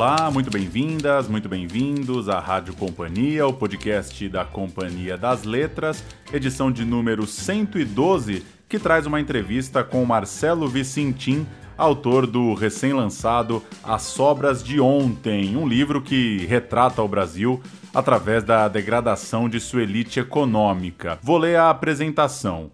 Olá, muito bem-vindas, muito bem-vindos à Rádio Companhia, o podcast da Companhia das Letras, edição de número 112, que traz uma entrevista com Marcelo Vicentim, autor do recém-lançado As Sobras de Ontem, um livro que retrata o Brasil através da degradação de sua elite econômica. Vou ler a apresentação.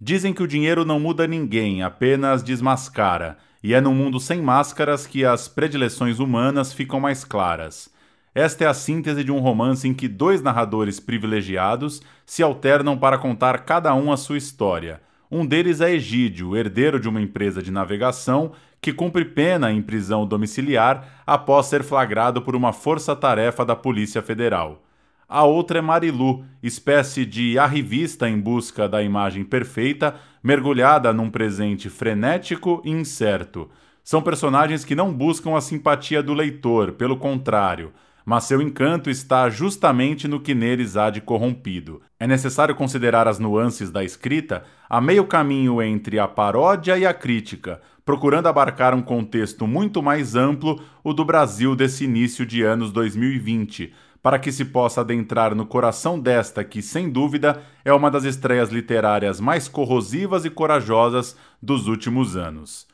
Dizem que o dinheiro não muda ninguém, apenas desmascara. E é no mundo sem máscaras que as predileções humanas ficam mais claras. Esta é a síntese de um romance em que dois narradores privilegiados se alternam para contar cada um a sua história. Um deles é Egídio, herdeiro de uma empresa de navegação que cumpre pena em prisão domiciliar após ser flagrado por uma força-tarefa da Polícia Federal. A outra é Marilu, espécie de arrivista em busca da imagem perfeita, mergulhada num presente frenético e incerto. São personagens que não buscam a simpatia do leitor, pelo contrário, mas seu encanto está justamente no que neles há de corrompido. É necessário considerar as nuances da escrita a meio caminho entre a paródia e a crítica, procurando abarcar um contexto muito mais amplo, o do Brasil desse início de anos 2020 para que se possa adentrar no coração desta que, sem dúvida, é uma das estreias literárias mais corrosivas e corajosas dos últimos anos.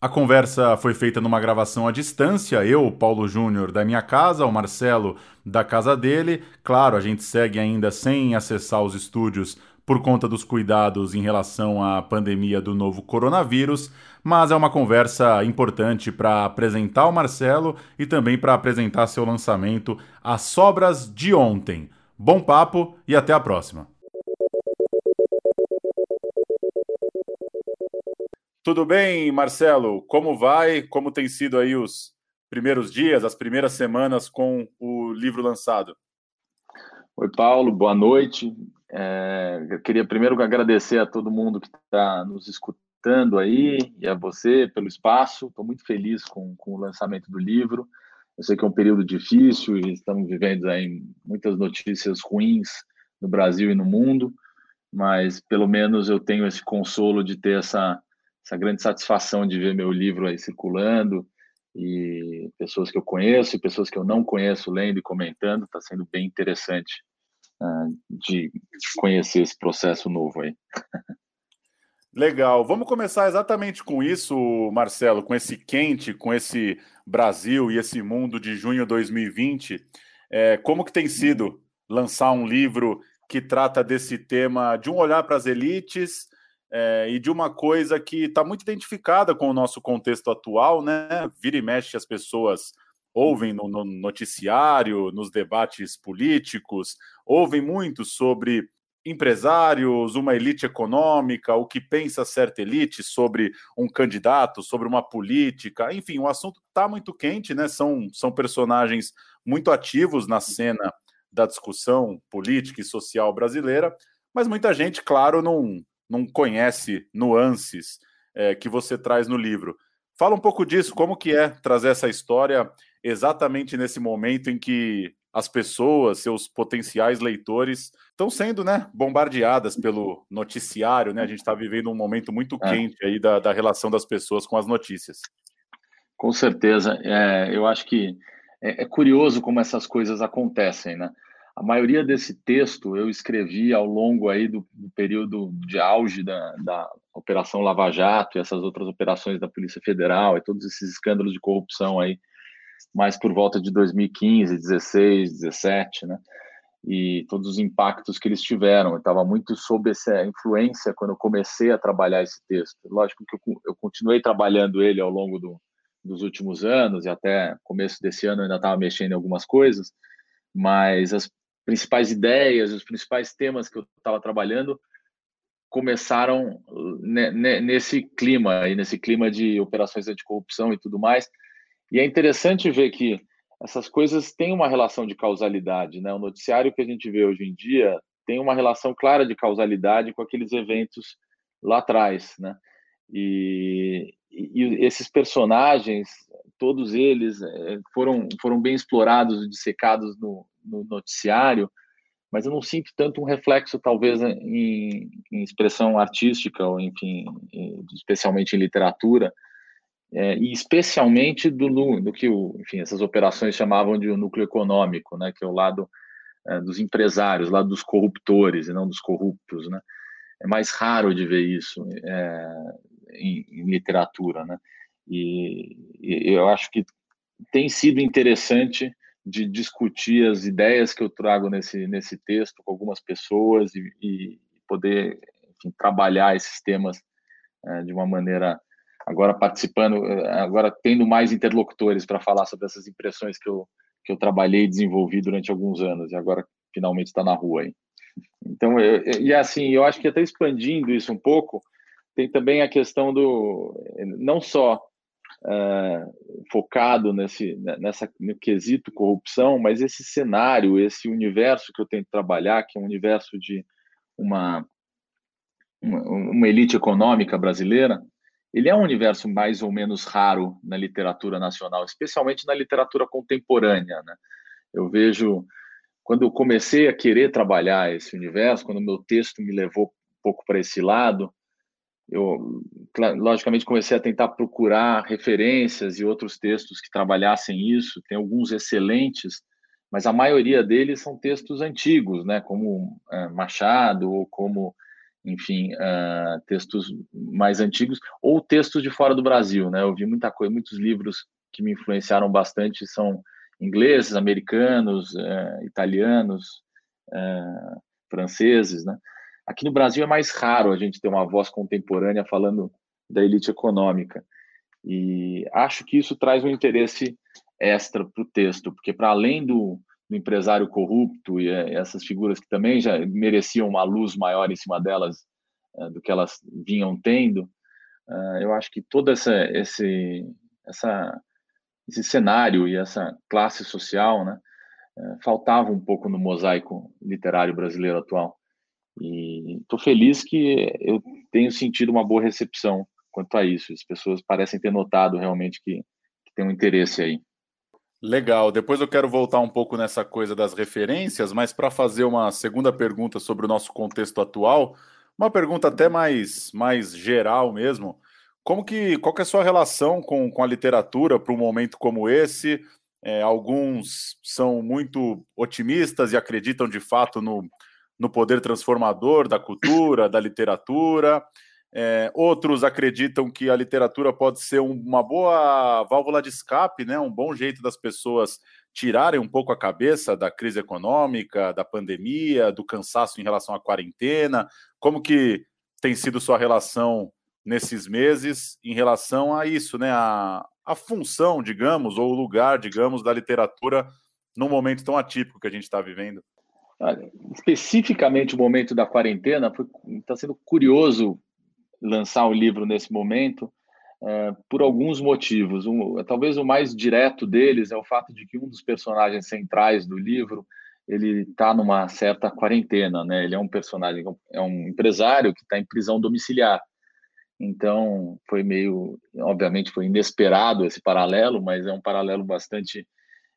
A conversa foi feita numa gravação à distância, eu, Paulo Júnior, da minha casa, o Marcelo da casa dele. Claro, a gente segue ainda sem acessar os estúdios por conta dos cuidados em relação à pandemia do novo coronavírus, mas é uma conversa importante para apresentar o Marcelo e também para apresentar seu lançamento As Sobras de Ontem. Bom papo e até a próxima. Tudo bem, Marcelo? Como vai? Como tem sido aí os primeiros dias, as primeiras semanas com o livro lançado? Oi, Paulo, boa noite. É, eu queria primeiro agradecer a todo mundo que está nos escutando aí e a você pelo espaço. Estou muito feliz com, com, o lançamento do livro. Eu sei que é um período difícil e estamos vivendo aí muitas notícias ruins no Brasil e no mundo, mas pelo menos eu tenho esse consolo de ter essa, essa grande satisfação de ver meu livro aí circulando e pessoas que eu conheço e pessoas que eu não conheço lendo e comentando. Está sendo bem interessante de conhecer esse processo novo aí. Legal. Vamos começar exatamente com isso, Marcelo, com esse quente, com esse Brasil e esse mundo de junho de 2020. É, como que tem sido lançar um livro que trata desse tema de um olhar para as elites é, e de uma coisa que está muito identificada com o nosso contexto atual, né? Vira e mexe as pessoas ouvem no, no, noticiário, nos debates políticos, ouvem muito sobre empresários, uma elite econômica, o que pensa certa elite sobre um candidato, sobre uma política, enfim, o assunto está muito quente, né? São, são personagens muito ativos na cena da discussão política e social brasileira, mas muita gente, claro, não, não conhece nuances é, que você traz no livro. Fala um pouco disso, como que é trazer essa história exatamente nesse momento em que as pessoas, seus potenciais leitores, estão sendo né, bombardeadas pelo noticiário, né? A gente está vivendo um momento muito é. quente aí da, da relação das pessoas com as notícias. Com certeza. É, eu acho que é, é, curioso como essas coisas acontecem, né? A maioria desse texto eu escrevi ao longo aí do, do período de auge da, da Operação Lava Jato e essas outras operações da Polícia Federal e todos esses escândalos de corrupção aí mais por volta de 2015, 16, 17, né? E todos os impactos que eles tiveram. Eu estava muito sob essa influência quando eu comecei a trabalhar esse texto. Lógico que eu, continuei trabalhando ele ao longo do, dos últimos anos e até começo desse ano eu ainda estava mexendo em algumas coisas, mas as principais ideias, os principais temas que eu estava trabalhando começaram nesse clima, aí nesse clima de operações anticorrupção e tudo mais, e é interessante ver que essas coisas têm uma relação de causalidade, né? O noticiário que a gente vê hoje em dia tem uma relação clara de causalidade com aqueles eventos lá atrás, né? E, e esses personagens, todos eles eh, foram foram bem explorados e dissecados no, no noticiário, mas eu não sinto tanto um reflexo, talvez, em, em expressão artística, ou enfim, especialmente em literatura, é, e especialmente do, do que o, enfim, essas operações chamavam de o núcleo econômico, né, que é o lado é, dos empresários, lado dos corruptores e não dos corruptos, né? É mais raro de ver isso é, em, em, literatura, né? E, e, eu acho que tem sido interessante de discutir as ideias que eu trago nesse nesse texto com algumas pessoas e, e poder enfim, trabalhar esses temas é, de uma maneira agora participando, agora tendo mais interlocutores para falar sobre essas impressões que eu, que eu trabalhei e desenvolvi durante alguns anos, e agora finalmente está na rua aí. Então, eu, e assim, eu acho que até expandindo isso um pouco, tem também a questão do, não só é, focado nesse, nessa, no quesito corrupção, mas esse cenário, esse universo que eu tento trabalhar, que é um universo de uma, uma, uma elite econômica brasileira, ele é um universo mais ou menos raro na literatura nacional, especialmente na literatura contemporânea. Né? Eu vejo, quando eu comecei a querer trabalhar esse universo, quando meu texto me levou um pouco para esse lado, eu, logicamente, comecei a tentar procurar referências e outros textos que trabalhassem isso. Tem alguns excelentes, mas a maioria deles são textos antigos, né? como é, Machado ou como enfim, uh, textos mais antigos ou textos de fora do Brasil, né? Eu vi muita coisa, muitos livros que me influenciaram bastante são ingleses, americanos, uh, italianos, uh, franceses, né? Aqui no Brasil é mais raro a gente ter uma voz contemporânea falando da elite econômica e acho que isso traz um interesse extra para o texto, porque para além do do empresário corrupto e eh, essas figuras que também já mereciam uma luz maior em cima delas eh, do que elas vinham tendo, eh, eu acho que todo essa, esse, essa, esse cenário e essa classe social né, faltava um pouco no mosaico literário brasileiro atual. E estou feliz que eu tenho sentido uma boa recepção quanto a isso. As pessoas parecem ter notado realmente que, que tem um interesse aí. Legal. Depois eu quero voltar um pouco nessa coisa das referências, mas para fazer uma segunda pergunta sobre o nosso contexto atual, uma pergunta até mais, mais geral mesmo. Como que, qual que é a sua relação com, com a literatura para um momento como esse? É, alguns são muito otimistas e acreditam de fato no, no poder transformador da cultura, da literatura. É, outros acreditam que a literatura pode ser um, uma boa válvula de escape, né? um bom jeito das pessoas tirarem um pouco a cabeça da crise econômica, da pandemia, do cansaço em relação à quarentena. Como que tem sido sua relação nesses meses em relação a isso, né? A, a função, digamos, ou o lugar, digamos, da literatura num momento tão atípico que a gente está vivendo? Especificamente o momento da quarentena está sendo curioso lançar o livro nesse momento é, por alguns motivos. Um, talvez o mais direto deles é o fato de que um dos personagens centrais do livro ele está numa certa quarentena, né? Ele é um personagem, é um empresário que está em prisão domiciliar. Então foi meio, obviamente foi inesperado esse paralelo, mas é um paralelo bastante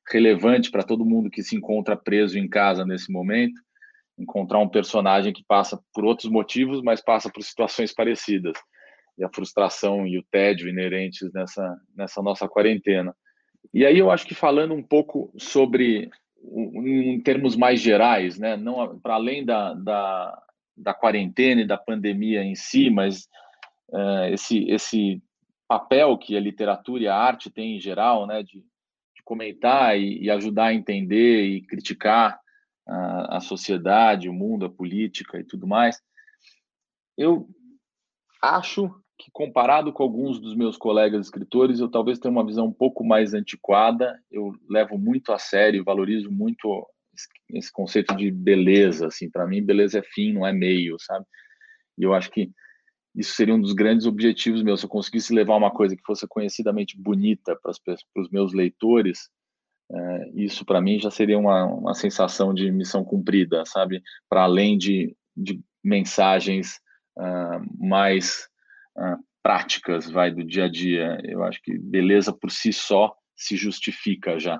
relevante para todo mundo que se encontra preso em casa nesse momento encontrar um personagem que passa por outros motivos, mas passa por situações parecidas. E a frustração e o tédio inerentes nessa, nessa nossa quarentena. E aí eu acho que falando um pouco sobre, em termos mais gerais, né, não para além da, da, da quarentena e da pandemia em si, mas uh, esse, esse papel que a literatura e a arte têm em geral, né, de, de comentar e, e ajudar a entender e criticar a, a sociedade, o mundo, a política e tudo mais, eu acho que comparado com alguns dos meus colegas escritores, eu talvez tenha uma visão um pouco mais antiquada. Eu levo muito a sério, valorizo muito esse conceito de beleza. Assim, para mim, beleza é fim, não é meio, sabe? E eu acho que isso seria um dos grandes objetivos meus. Se eu conseguisse levar uma coisa que fosse conhecidamente bonita para os meus leitores, é, isso para mim já seria uma, uma sensação de missão cumprida, sabe? Para além de, de mensagens uh, mais uh, práticas, vai do dia a dia. Eu acho que beleza por si só se justifica já.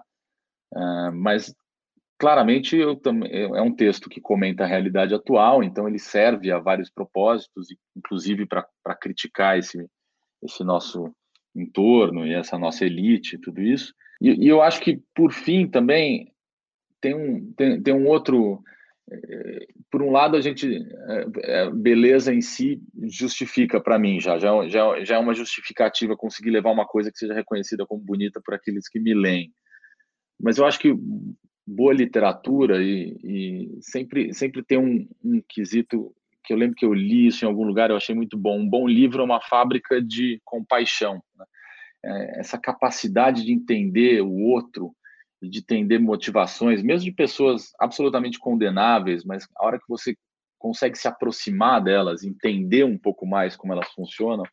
Uh, mas claramente eu também é um texto que comenta a realidade atual, então ele serve a vários propósitos, inclusive para criticar esse esse nosso entorno e essa nossa elite, tudo isso. E, e eu acho que, por fim, também tem um, tem, tem um outro. É, por um lado, a gente. É, é beleza em si justifica para mim já, já, já, já é uma justificativa conseguir levar uma coisa que seja reconhecida como bonita por aqueles que me leem. Mas eu acho que boa literatura e, e sempre, sempre tem um, um quesito que eu lembro que eu li isso em algum lugar, eu achei muito bom. Um bom livro é uma fábrica de compaixão. Né? É, essa capacidade de entender o outro, de entender motivações, mesmo de pessoas absolutamente condenáveis, mas a hora que você consegue se aproximar delas, entender um pouco mais como elas funcionam,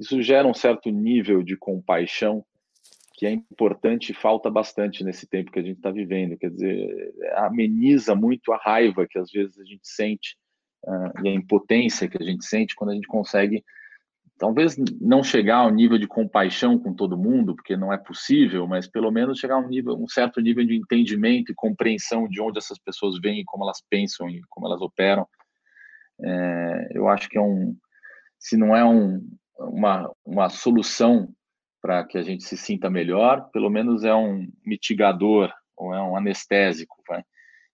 isso gera um certo nível de compaixão que é importante e falta bastante nesse tempo que a gente está vivendo. Quer dizer, ameniza muito a raiva que às vezes a gente sente uh, e a impotência que a gente sente quando a gente consegue, talvez não chegar ao nível de compaixão com todo mundo, porque não é possível, mas pelo menos chegar a um, nível, um certo nível de entendimento e compreensão de onde essas pessoas vêm, como elas pensam e como elas operam. É, eu acho que é um, se não é um, uma, uma solução para que a gente se sinta melhor, pelo menos é um mitigador ou é um anestésico, vai?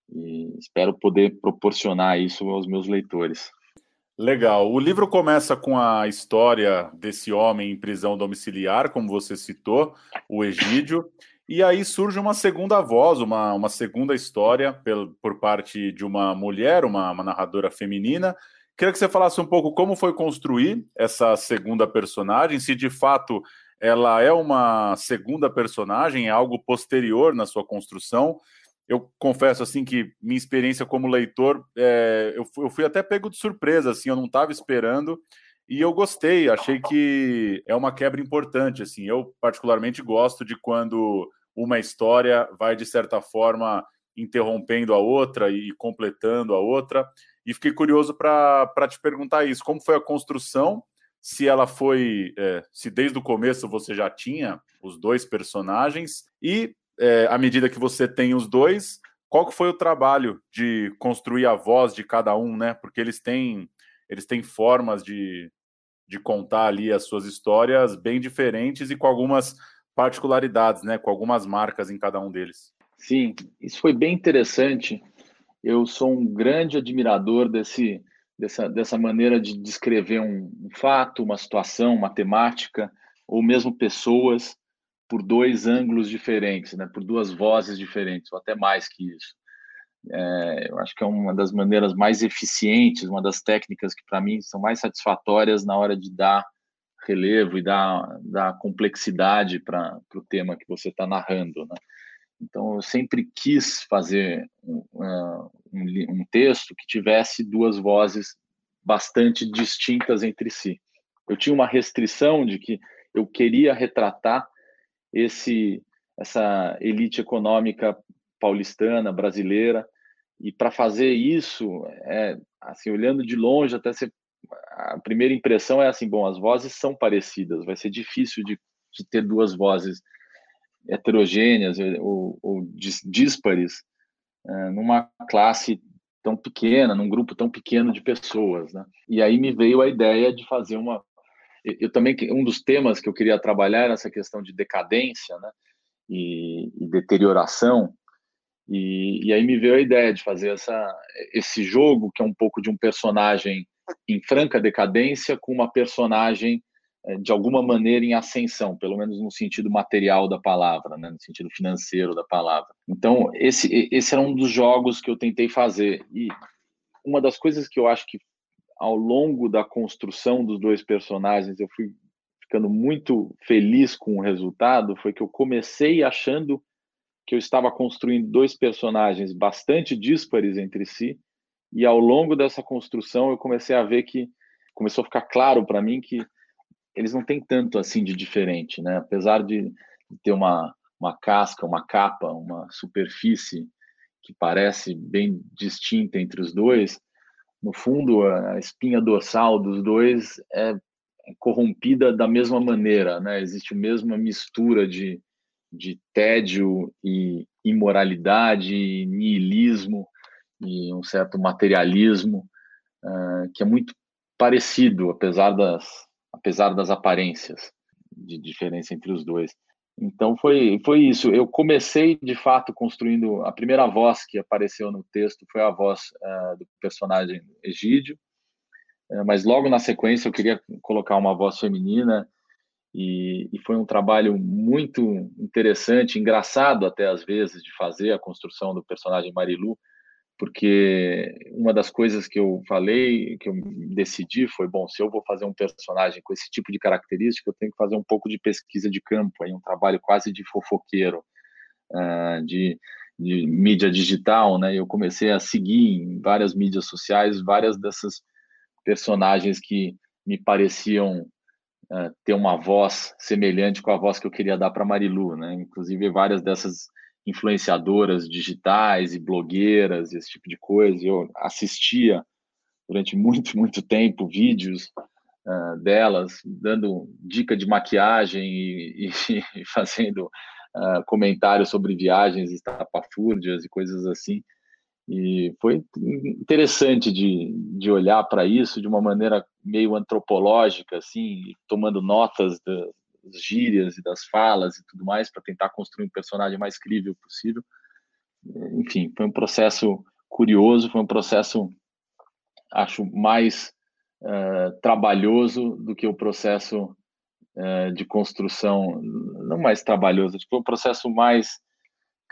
E espero poder proporcionar isso aos meus leitores. Legal. O livro começa com a história desse homem em prisão domiciliar, como você citou, o Egídio, e aí surge uma segunda voz, uma, uma segunda história por, por parte de uma mulher, uma, uma narradora feminina. Queria que você falasse um pouco como foi construir essa segunda personagem, se de fato ela é uma segunda personagem, é algo posterior na sua construção eu confesso assim que minha experiência como leitor, é, eu, fui, eu, fui, até pego de surpresa, assim, eu não estava esperando e eu gostei. Achei que é uma quebra importante, assim. Eu particularmente gosto de quando uma história vai de certa forma interrompendo a outra e completando a outra. E fiquei curioso para te perguntar isso: como foi a construção? Se ela foi, é, se desde o começo você já tinha os dois personagens e é, à medida que você tem os dois, qual que foi o trabalho de construir a voz de cada um, né? Porque eles têm, eles têm formas de, de contar ali as suas histórias bem diferentes e com algumas particularidades, né? Com algumas marcas em cada um deles. Sim, isso foi bem interessante. Eu sou um grande admirador desse, dessa, dessa maneira de descrever um, um fato, uma situação, uma temática, ou mesmo pessoas por dois ângulos diferentes, né, por duas vozes diferentes, ou até mais que isso. É, eu acho que é uma das maneiras mais eficientes, uma das técnicas que para mim são mais satisfatórias na hora de dar relevo e dar, dar complexidade para o tema que você está narrando. Né? Então, eu sempre quis fazer um, um, um texto que tivesse duas vozes bastante distintas entre si. Eu tinha uma restrição de que eu queria retratar esse essa elite econômica paulistana, brasileira, e para fazer isso, é, assim, olhando de longe, até ser, a primeira impressão é assim, bom, as vozes são parecidas, vai ser difícil de, de ter duas vozes heterogêneas ou, ou díspares é, numa classe tão pequena, num grupo tão pequeno de pessoas, né? E aí me veio a ideia de fazer uma eu também um dos temas que eu queria trabalhar era essa questão de decadência, né, e, e deterioração. E, e, aí me veio a ideia de fazer essa, esse jogo que é um pouco de um personagem em franca decadência com uma personagem eh, de alguma maneira em ascensão, pelo menos no sentido material da palavra, né, no sentido financeiro da palavra. Então esse esse era um dos jogos que eu tentei fazer e uma das coisas que eu acho que ao longo da construção dos dois personagens, eu fui ficando muito feliz com o resultado, foi que eu comecei achando que eu estava construindo dois personagens bastante díspares entre si, e ao longo dessa construção eu comecei a ver que começou a ficar claro para mim que eles não têm tanto assim de diferente, né? Apesar de ter uma, uma casca, uma capa, uma superfície que parece bem distinta entre os dois, no fundo, a espinha dorsal dos dois é corrompida da mesma maneira, né? Existe a mesma mistura de, de tédio e imoralidade, e niilismo e um certo materialismo uh, que é muito parecido, apesar das, apesar das aparências. de diferença entre os dois. Então foi, foi isso. Eu comecei de fato construindo a primeira voz que apareceu no texto foi a voz uh, do personagem Egídio, uh, mas logo na sequência eu queria colocar uma voz feminina e, e, foi um trabalho muito interessante, engraçado até às vezes de fazer a construção do personagem Marilu, porque uma das coisas que eu falei, que eu decidi foi, bom, se eu vou fazer um personagem com esse tipo de característica, eu tenho que fazer um pouco de pesquisa de campo, aí um trabalho quase de fofoqueiro, uh, de, de mídia digital, né? Eu comecei a seguir em várias mídias sociais várias dessas personagens que me pareciam uh, ter uma voz semelhante com a voz que eu queria dar para Marilu, né? Inclusive várias dessas influenciadoras digitais e blogueiras, esse tipo de coisa. Eu assistia durante muito, muito tempo vídeos uh, delas dando dica de maquiagem e, e, e fazendo uh, comentários sobre viagens estapafúrdias e coisas assim. E foi interessante de, de olhar para isso de uma maneira meio antropológica, assim, tomando notas das gírias e das falas e tudo mais para tentar construir um personagem mais crível possível. Enfim, foi um processo curioso, foi um processo, acho, mais uh, trabalhoso do que o processo uh, de construção, não mais trabalhoso, foi um processo mais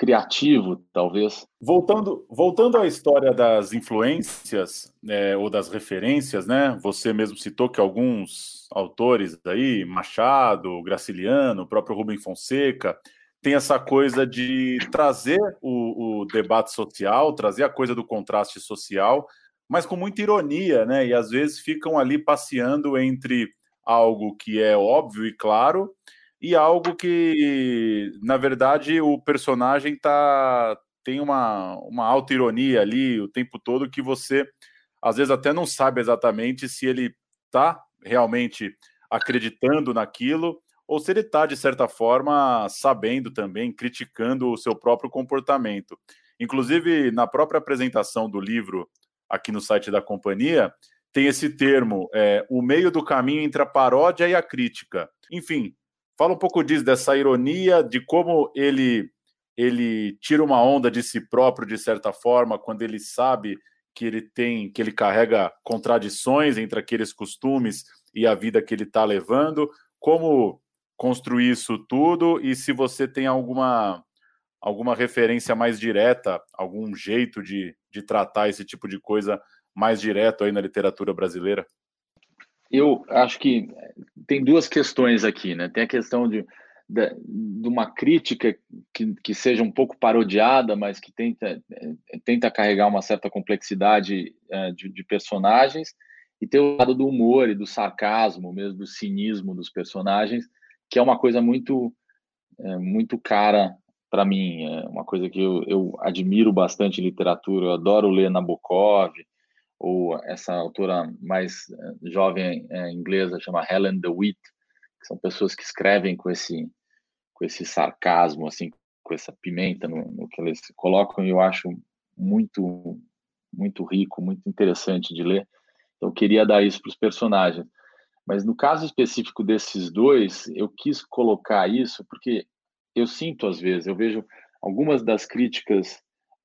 criativo, talvez. Voltando, voltando à história das influências é, ou das referências, né? Você mesmo citou que alguns autores aí, Machado, Graciliano, o próprio Rubem Fonseca, tem essa coisa de trazer o, o debate social, trazer a coisa do contraste social, mas com muita ironia, né? E às vezes ficam ali passeando entre algo que é óbvio e claro e algo que, na verdade, o personagem tá, tem uma, uma alta ironia ali o tempo todo que você, às vezes, até não sabe exatamente se ele está realmente acreditando naquilo ou se ele está, de certa forma, sabendo também, criticando o seu próprio comportamento. Inclusive, na própria apresentação do livro aqui no site da companhia, tem esse termo, é, o meio do caminho entre a paródia e a crítica. Enfim, Fala um pouco disso, dessa ironia, de como ele ele tira uma onda de si próprio de certa forma quando ele sabe que ele tem, que ele carrega contradições entre aqueles costumes e a vida que ele está levando. Como construir isso tudo e se você tem alguma alguma referência mais direta, algum jeito de, de tratar esse tipo de coisa mais direto aí na literatura brasileira? Eu acho que tem duas questões aqui, né? Tem a questão de, de, de uma crítica que, que seja um pouco parodiada, mas que tenta, tenta carregar uma certa complexidade uh, de, de, personagens, e tem o lado do humor e do sarcasmo, mesmo do cinismo dos personagens, que é uma coisa muito, é, muito cara para mim, é uma coisa que eu, eu admiro bastante literatura, eu adoro ler Nabokov, ou essa autora mais eh, jovem é, inglesa chama Helen DeWitt, que são pessoas que escrevem com esse com esse sarcasmo assim, com essa pimenta no, no que eles colocam, e eu acho muito muito rico, muito interessante de ler. Então eu queria dar isso para os personagens. Mas no caso específico desses dois, eu quis colocar isso porque eu sinto às vezes, eu vejo algumas das críticas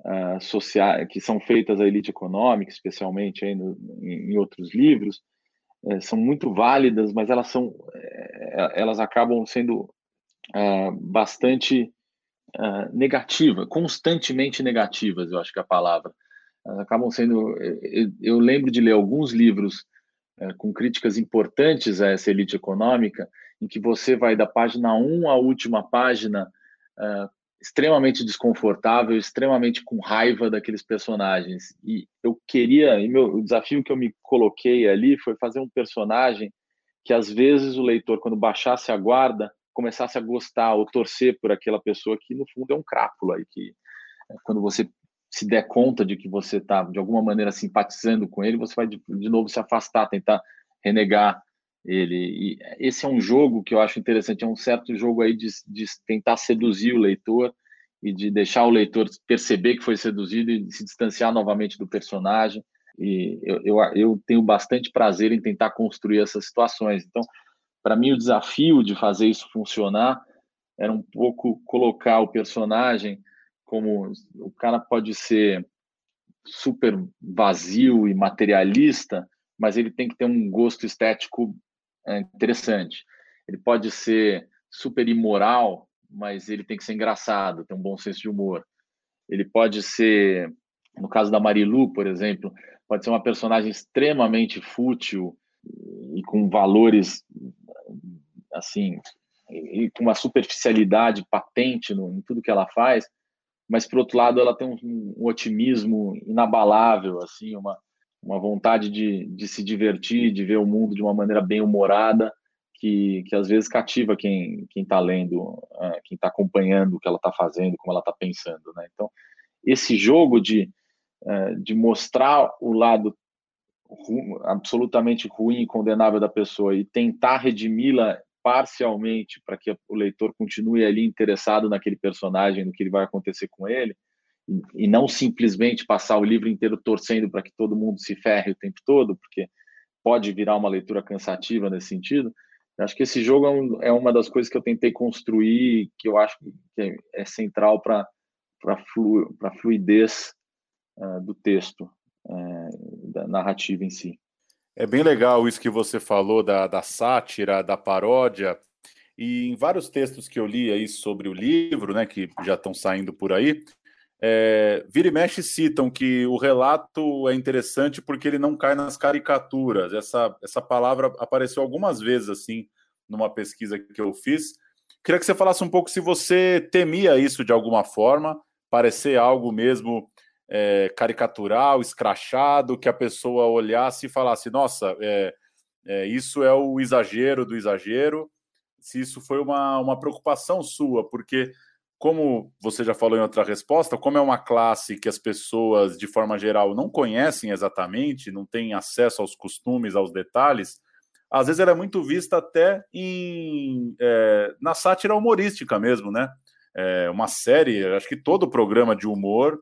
uh, sociais que são feitas à elite econômica, especialmente aí no, em, em, outros livros, uh, são muito válidas, mas elas são uh, elas acabam sendo bastante negativas, constantemente negativas, eu acho que é a palavra. Elas acabam sendo. Eu, eu lembro de ler alguns livros com críticas importantes a essa elite econômica, em que você vai da página 1 à última página uh, extremamente desconfortável, extremamente com raiva daqueles personagens. E eu queria, e meu, o desafio que eu me coloquei ali foi fazer um personagem que às vezes o leitor, quando baixasse a guarda, começasse a gostar ou torcer por aquela pessoa que no fundo é um crápula e que é, quando você se der conta de que você está de alguma maneira simpatizando com ele, você vai de, de novo se afastar, tentar renegar ele. E esse é um jogo que eu acho interessante, é um certo jogo aí de, de tentar seduzir o leitor e de deixar o leitor perceber que foi seduzido e se distanciar novamente do personagem. E eu, eu, eu tenho bastante prazer em tentar construir essas situações. Então, para mim, o desafio de fazer isso funcionar era um pouco colocar o personagem como o cara pode ser super vazio e materialista, mas ele tem que ter um gosto estético é, interessante. Ele pode ser super imoral, mas ele tem que ser engraçado, ter um bom senso de humor. Ele pode ser, no caso da Marilu, por exemplo, pode ser uma personagem extremamente fútil e com valores assim, e com uma superficialidade patente no, em tudo que ela faz, mas por outro lado ela tem um, um otimismo inabalável, assim, uma, uma vontade de, de se divertir, de ver o mundo de uma maneira bem humorada, que, que às vezes cativa quem está lendo, é, quem está acompanhando o que ela está fazendo, como ela está pensando, né? Então esse jogo de é, de mostrar o lado absolutamente ruim e condenável da pessoa e tentar redimi-la parcialmente para que o leitor continue ali interessado naquele personagem, no que vai acontecer com ele, e, não simplesmente passar o livro inteiro torcendo para que todo mundo se ferre o tempo todo, porque pode virar uma leitura cansativa nesse sentido. Eu acho que esse jogo é, um, é, uma das coisas que eu tentei construir, que eu acho que é, é central para a flu, fluidez uh, do texto, uh, da narrativa em si. É bem legal isso que você falou da, da sátira, da paródia. E em vários textos que eu li aí sobre o livro, né, que já estão saindo por aí, é, vira e mexe citam que o relato é interessante porque ele não cai nas caricaturas. Essa, essa palavra apareceu algumas vezes assim numa pesquisa que eu fiz. Queria que você falasse um pouco se você temia isso de alguma forma, parecer algo mesmo é, caricatural, escrachado, que a pessoa olhasse e falasse: nossa, é, é, isso é o exagero do exagero. Se isso foi uma, uma preocupação sua, porque, como você já falou em outra resposta, como é uma classe que as pessoas, de forma geral, não conhecem exatamente, não têm acesso aos costumes, aos detalhes, às vezes ela é muito vista até em, é, na sátira humorística mesmo, né? É uma série, acho que todo programa de humor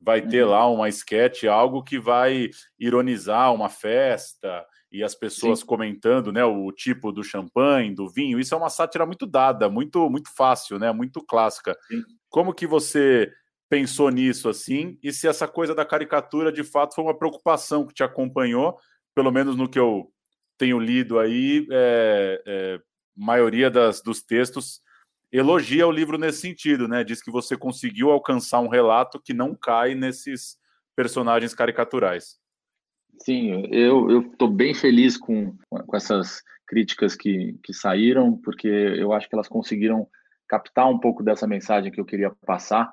vai ter uhum. lá uma sketch, algo que vai ironizar uma festa e as pessoas Sim. comentando, né, o tipo do champanhe, do vinho. Isso é uma sátira muito dada, muito muito fácil, né, muito clássica. Sim. Como que você pensou nisso assim? E se essa coisa da caricatura de fato foi uma preocupação que te acompanhou, pelo menos no que eu tenho lido aí, é, é, maioria das, dos textos elogia o livro nesse sentido, né? Diz que você conseguiu alcançar um relato que não cai nesses personagens caricaturais. Sim, eu estou bem feliz com, com essas críticas que, que saíram, porque eu acho que elas conseguiram captar um pouco dessa mensagem que eu queria passar.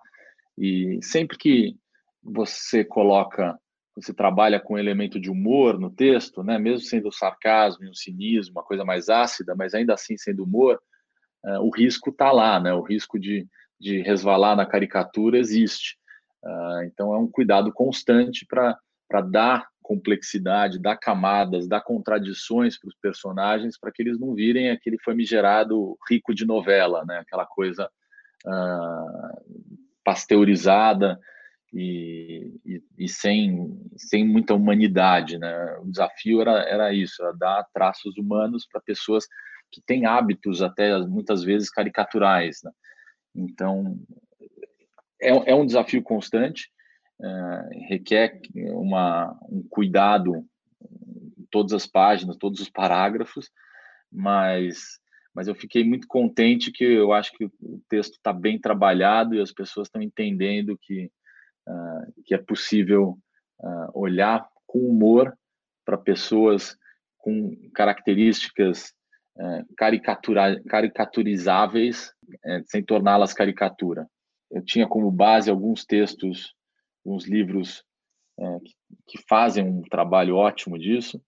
E sempre que você coloca, você trabalha com um elemento de humor no texto, né, mesmo sendo sarcasmo e um cinismo, uma coisa mais ácida, mas ainda assim sendo humor, uh, o risco está lá, né? O risco de, de resvalar na caricatura existe. Uh, então é um cuidado constante para dar complexidade, dar camadas, dar contradições para os personagens, para que eles não virem aquele famigerado rico de novela, né? Aquela coisa uh, pasteurizada e, e, e, sem, sem muita humanidade, né? O desafio era, era isso, era dar traços humanos para pessoas que tem hábitos até muitas vezes caricaturais. Né? Então, é, é, um desafio constante, é, requer uma, um cuidado em todas as páginas, todos os parágrafos, mas, mas eu fiquei muito contente que eu acho que o texto está bem trabalhado e as pessoas estão entendendo que, uh, que é possível uh, olhar com humor para pessoas com características é, caricaturizáveis sem torná-las caricatura. Eu tinha como base alguns textos, uns livros é, que, que, fazem um trabalho ótimo disso,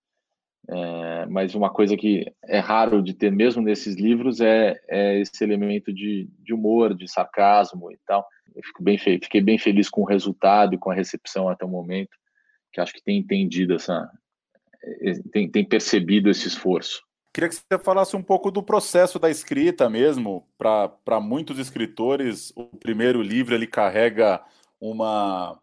é, mas uma coisa que é raro de ter mesmo nesses livros é, é esse elemento de, de, humor, de sarcasmo e tal. Eu bem fiquei bem feliz com o resultado e com a recepção até o momento, que acho que tem entendido essa, é, tem, tem percebido esse esforço. Queria que você falasse um pouco do processo da escrita mesmo. Para muitos escritores, o primeiro livro ele carrega uma,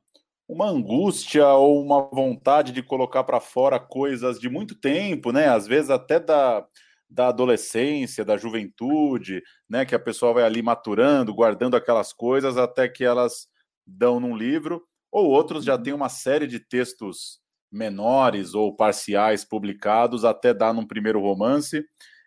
uma angústia ou uma vontade de colocar para fora coisas de muito tempo, né? Às vezes até da, da adolescência, da juventude, né? Que a pessoa vai ali maturando, guardando aquelas coisas até que elas dão num livro, ou outros já têm uma série de textos menores ou parciais publicados até dar num primeiro romance.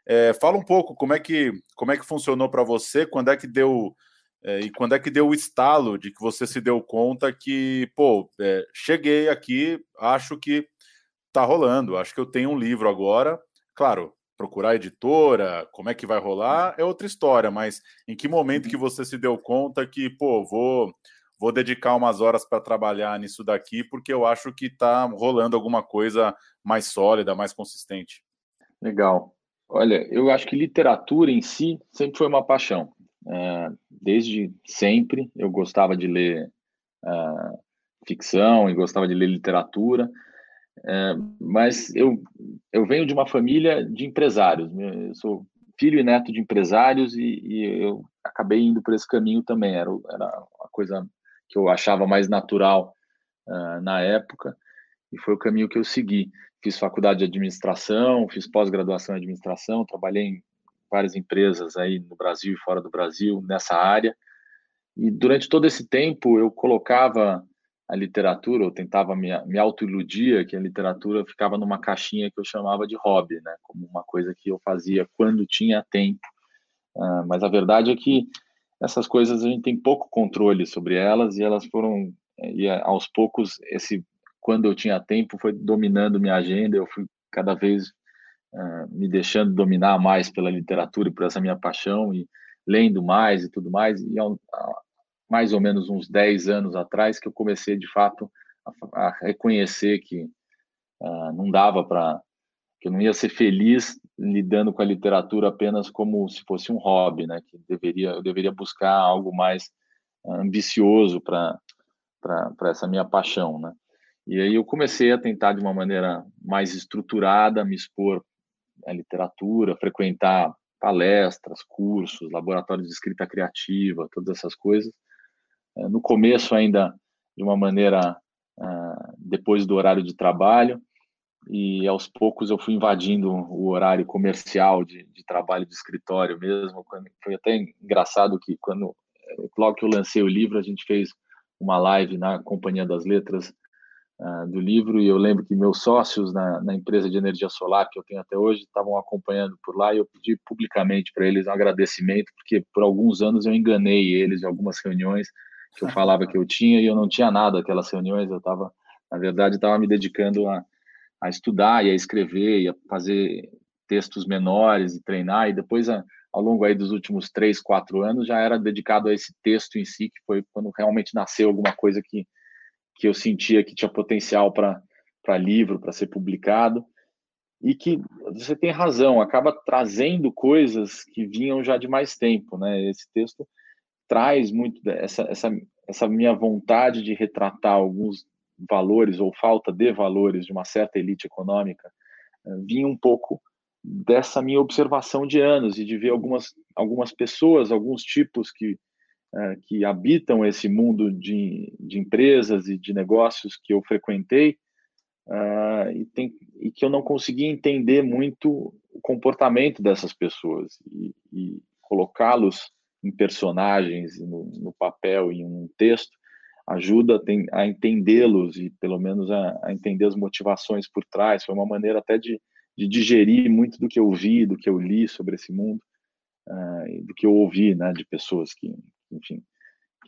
É, fala um pouco como é que como é que funcionou para você, quando é que deu é, e quando é que deu o estalo de que você se deu conta que, pô, é, cheguei aqui, acho que tá rolando, acho que eu tenho um livro agora. Claro, procurar a editora, como é que vai rolar, é outra história, mas em que momento que você se deu conta que, pô, vou vou dedicar umas horas para trabalhar nisso daqui, porque eu acho que está rolando alguma coisa mais sólida, mais consistente. Legal. Olha, eu acho que literatura em si sempre foi uma paixão. É, desde sempre eu gostava de ler uh, ficção e gostava de ler literatura, é, mas eu, eu venho de uma família de empresários. Eu sou filho e neto de empresários e, e eu acabei indo por esse caminho também. Era, era a coisa que eu achava mais natural uh, na época e foi o caminho que eu segui. Fiz faculdade de administração, fiz pós-graduação em administração, trabalhei em várias empresas aí no Brasil e fora do Brasil nessa área. E durante todo esse tempo eu colocava a literatura, eu tentava me, me autoiludir que a literatura ficava numa caixinha que eu chamava de hobby, né? Como uma coisa que eu fazia quando tinha tempo. Uh, mas a verdade é que essas coisas a gente tem pouco controle sobre elas e elas foram e aos poucos esse quando eu tinha tempo foi dominando minha agenda eu fui cada vez uh, me deixando dominar mais pela literatura e por essa minha paixão e lendo mais e tudo mais e há, mais ou menos uns 10 anos atrás que eu comecei de fato a, a reconhecer que uh, não dava para que eu não ia ser feliz lidando com a literatura apenas como se fosse um hobby, né? Que deveria, eu deveria buscar algo mais ambicioso para para essa minha paixão, né? E aí eu comecei a tentar de uma maneira mais estruturada me expor à literatura, frequentar palestras, cursos, laboratórios de escrita criativa, todas essas coisas. Eh, no começo ainda de uma maneira ah, depois do horário de trabalho, e aos poucos eu fui invadindo o horário comercial de, de trabalho de escritório mesmo. Foi até engraçado que quando logo que eu lancei o livro a gente fez uma live na Companhia das Letras uh, do livro e eu lembro que meus sócios na, na, empresa de energia solar que eu tenho até hoje estavam acompanhando por lá e eu pedi publicamente para eles um agradecimento porque por alguns anos eu enganei eles em algumas reuniões que eu falava que eu tinha e eu não tinha nada aquelas reuniões eu estava na verdade estava me dedicando a a estudar e a escrever e a fazer textos menores e treinar e depois ao longo aí dos últimos três quatro anos já era dedicado a esse texto em si que foi quando realmente nasceu alguma coisa que que eu sentia que tinha potencial para livro para ser publicado e que você tem razão acaba trazendo coisas que vinham já de mais tempo né? Esse texto traz muito essa essa essa minha vontade de retratar alguns valores ou falta de valores de uma certa elite econômica eh, vinha um pouco dessa minha observação de anos e de ver algumas algumas pessoas, alguns tipos que que habitam esse mundo de, de empresas e de negócios que eu frequentei uh, e, tem, e que eu não conseguia entender muito o comportamento dessas pessoas e, e colocá-los em personagens, no, no papel, em um texto, ajuda a entendê-los e pelo menos a, a, entender as motivações por trás. Foi uma maneira até de, de digerir muito do que eu vi, do que eu li sobre esse mundo, uh, do que eu ouvi, né, de pessoas que, enfim,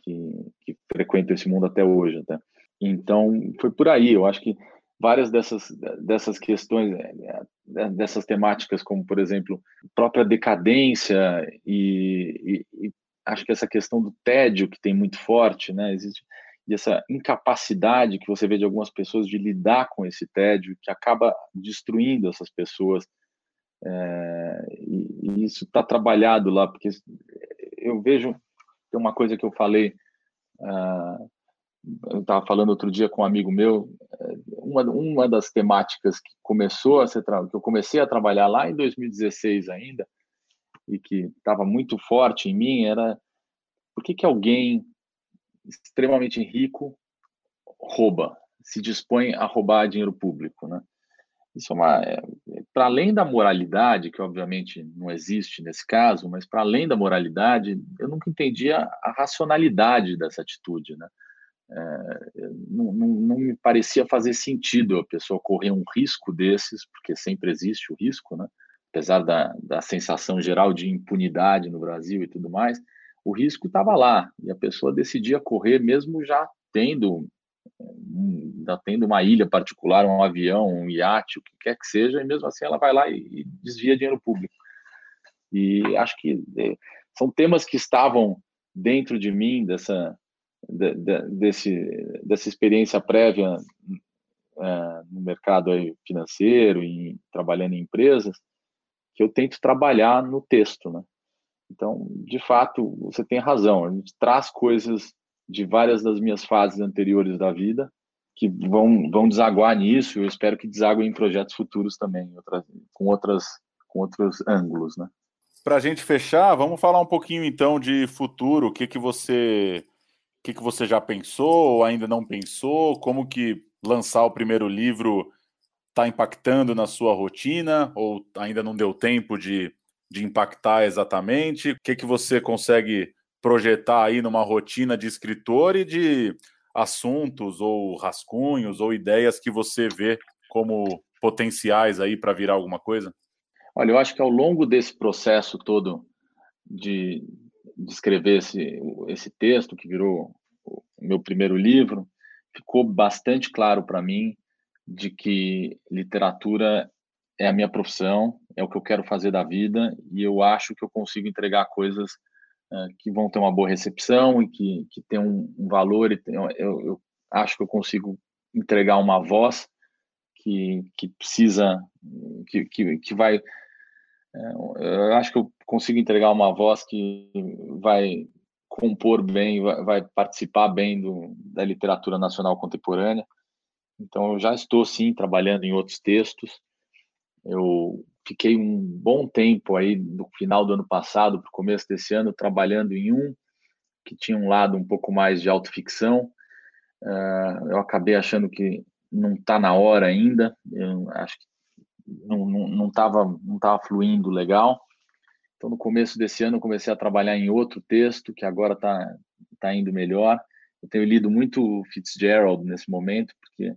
que, que frequentam esse mundo até hoje, até. Então foi por aí. Eu acho que várias dessas dessas questões, é, é, dessas temáticas, como por exemplo própria decadência e, e, e acho que essa questão do tédio que tem muito forte, né? Existe e essa incapacidade que você vê de algumas pessoas de lidar com esse tédio, que acaba destruindo essas pessoas. É, e, e, isso está trabalhado lá, porque eu vejo, tem uma coisa que eu falei, uh, eu estava falando outro dia com um amigo meu, é, uma, uma das temáticas que começou a ser, que eu comecei a trabalhar lá em 2016 ainda, e que estava muito forte em mim, era por que, que alguém extremamente rico rouba, se dispõe a roubar dinheiro público, né? Isso é uma, é, para além da moralidade, que obviamente não existe nesse caso, mas para além da moralidade, eu nunca entendi a, a racionalidade dessa atitude, né? É, não, não, não, me parecia fazer sentido a pessoa correr um risco desses, porque sempre existe o risco, né? apesar da, da sensação geral de impunidade no Brasil e tudo mais, o risco estava lá e a pessoa decidia correr mesmo já tendo já tendo uma ilha particular, um avião, um iate, o que quer que seja, e mesmo assim ela vai lá e, e desvia dinheiro público. E acho que é, são temas que estavam dentro de mim dessa de, de, desse dessa experiência prévia é, no mercado financeiro e trabalhando em empresas que eu tento trabalhar no texto, né? Então, de fato, você tem razão. A gente traz coisas de várias das minhas fases anteriores da vida que vão, vão desaguar nisso. Eu espero que desaguem em projetos futuros também, outras, com, outras, com outros ângulos, né? Para a gente fechar, vamos falar um pouquinho então de futuro. O que que você, o que que você já pensou ou ainda não pensou? Como que lançar o primeiro livro está impactando na sua rotina ou ainda não deu tempo de, de impactar exatamente? O que que você consegue projetar aí numa rotina de escritor e de assuntos ou rascunhos ou ideias que você vê como potenciais aí para virar alguma coisa? Olha, eu acho que ao longo desse processo todo de, de escrever esse, esse texto, que virou o meu primeiro livro, ficou bastante claro para mim de que literatura é a minha profissão, é o que eu quero fazer da vida e eu acho que eu consigo entregar coisas que vão ter uma boa recepção e que, que tem um, um valor. E tem, eu, eu, acho que eu consigo entregar uma voz que, que precisa, que, que, que vai. Uh, eu acho que eu consigo entregar uma voz que vai compor bem, vai, vai participar bem do, da literatura nacional contemporânea. Então, eu já estou, sim, trabalhando em outros textos. Eu fiquei um bom tempo aí, no final do ano passado, para o começo desse ano, trabalhando em um que tinha um lado um pouco mais de autoficção. Uh, eu acabei achando que não está na hora ainda. Eu acho que não estava não, não, não fluindo legal. Então, no começo desse ano, comecei a trabalhar em outro texto, que agora está tá indo melhor. Eu tenho lido muito Fitzgerald nesse momento, porque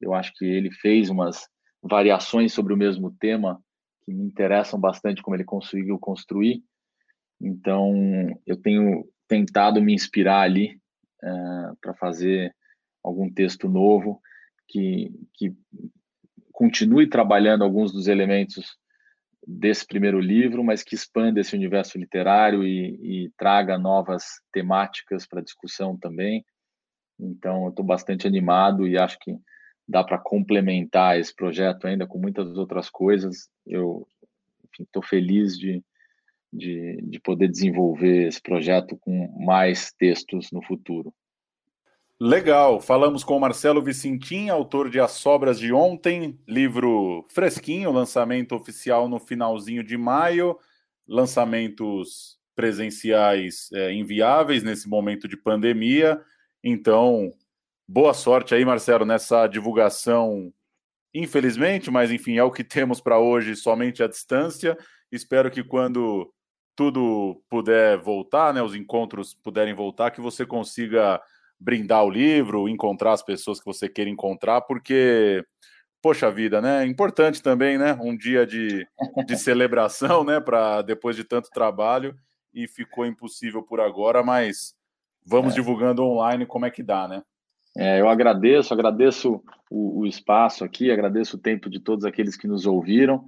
eu acho que ele fez umas variações sobre o mesmo tema que me interessam bastante como ele conseguiu construir. Então, eu tenho tentado me inspirar ali uh, eh, para fazer algum texto novo que, que continue trabalhando alguns dos elementos desse primeiro livro, mas que expanda esse universo literário e, e traga novas temáticas para discussão também. Então, eu estou bastante animado e acho que dá para complementar esse projeto ainda com muitas outras coisas. Eu estou feliz de, de, de poder desenvolver esse projeto com mais textos no futuro. Legal, falamos com o Marcelo Vicentim, autor de As Sobras de Ontem, livro fresquinho, lançamento oficial no finalzinho de maio, lançamentos presenciais é, inviáveis nesse momento de pandemia. Então, boa sorte aí, Marcelo, nessa divulgação. Infelizmente, mas enfim, é o que temos para hoje, somente à distância. Espero que quando tudo puder voltar, né, os encontros puderem voltar, que você consiga brindar o livro, encontrar as pessoas que você queira encontrar, porque, poxa vida, né? Importante também, né? Um dia de, de celebração, né? Para depois de tanto trabalho e ficou impossível por agora, mas vamos é. divulgando online como é que dá, né? É, eu agradeço, agradeço o, o, espaço aqui, agradeço o tempo de todos aqueles que nos ouviram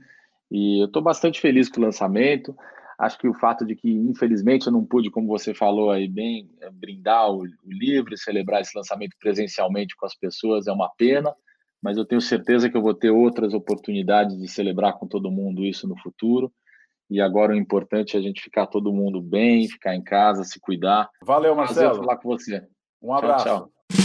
e eu estou bastante feliz com o lançamento. Acho que o fato de que, infelizmente, eu não pude, como você falou aí bem, é, brindar o, o livro e celebrar esse lançamento presencialmente com as pessoas é uma pena, mas eu tenho certeza que eu vou ter outras oportunidades de celebrar com todo mundo isso no futuro. E agora o importante é a gente ficar todo mundo bem, ficar em casa, se cuidar. Valeu, Marcelo. Prazer falar com você. Um abraço. Tchau, tchau.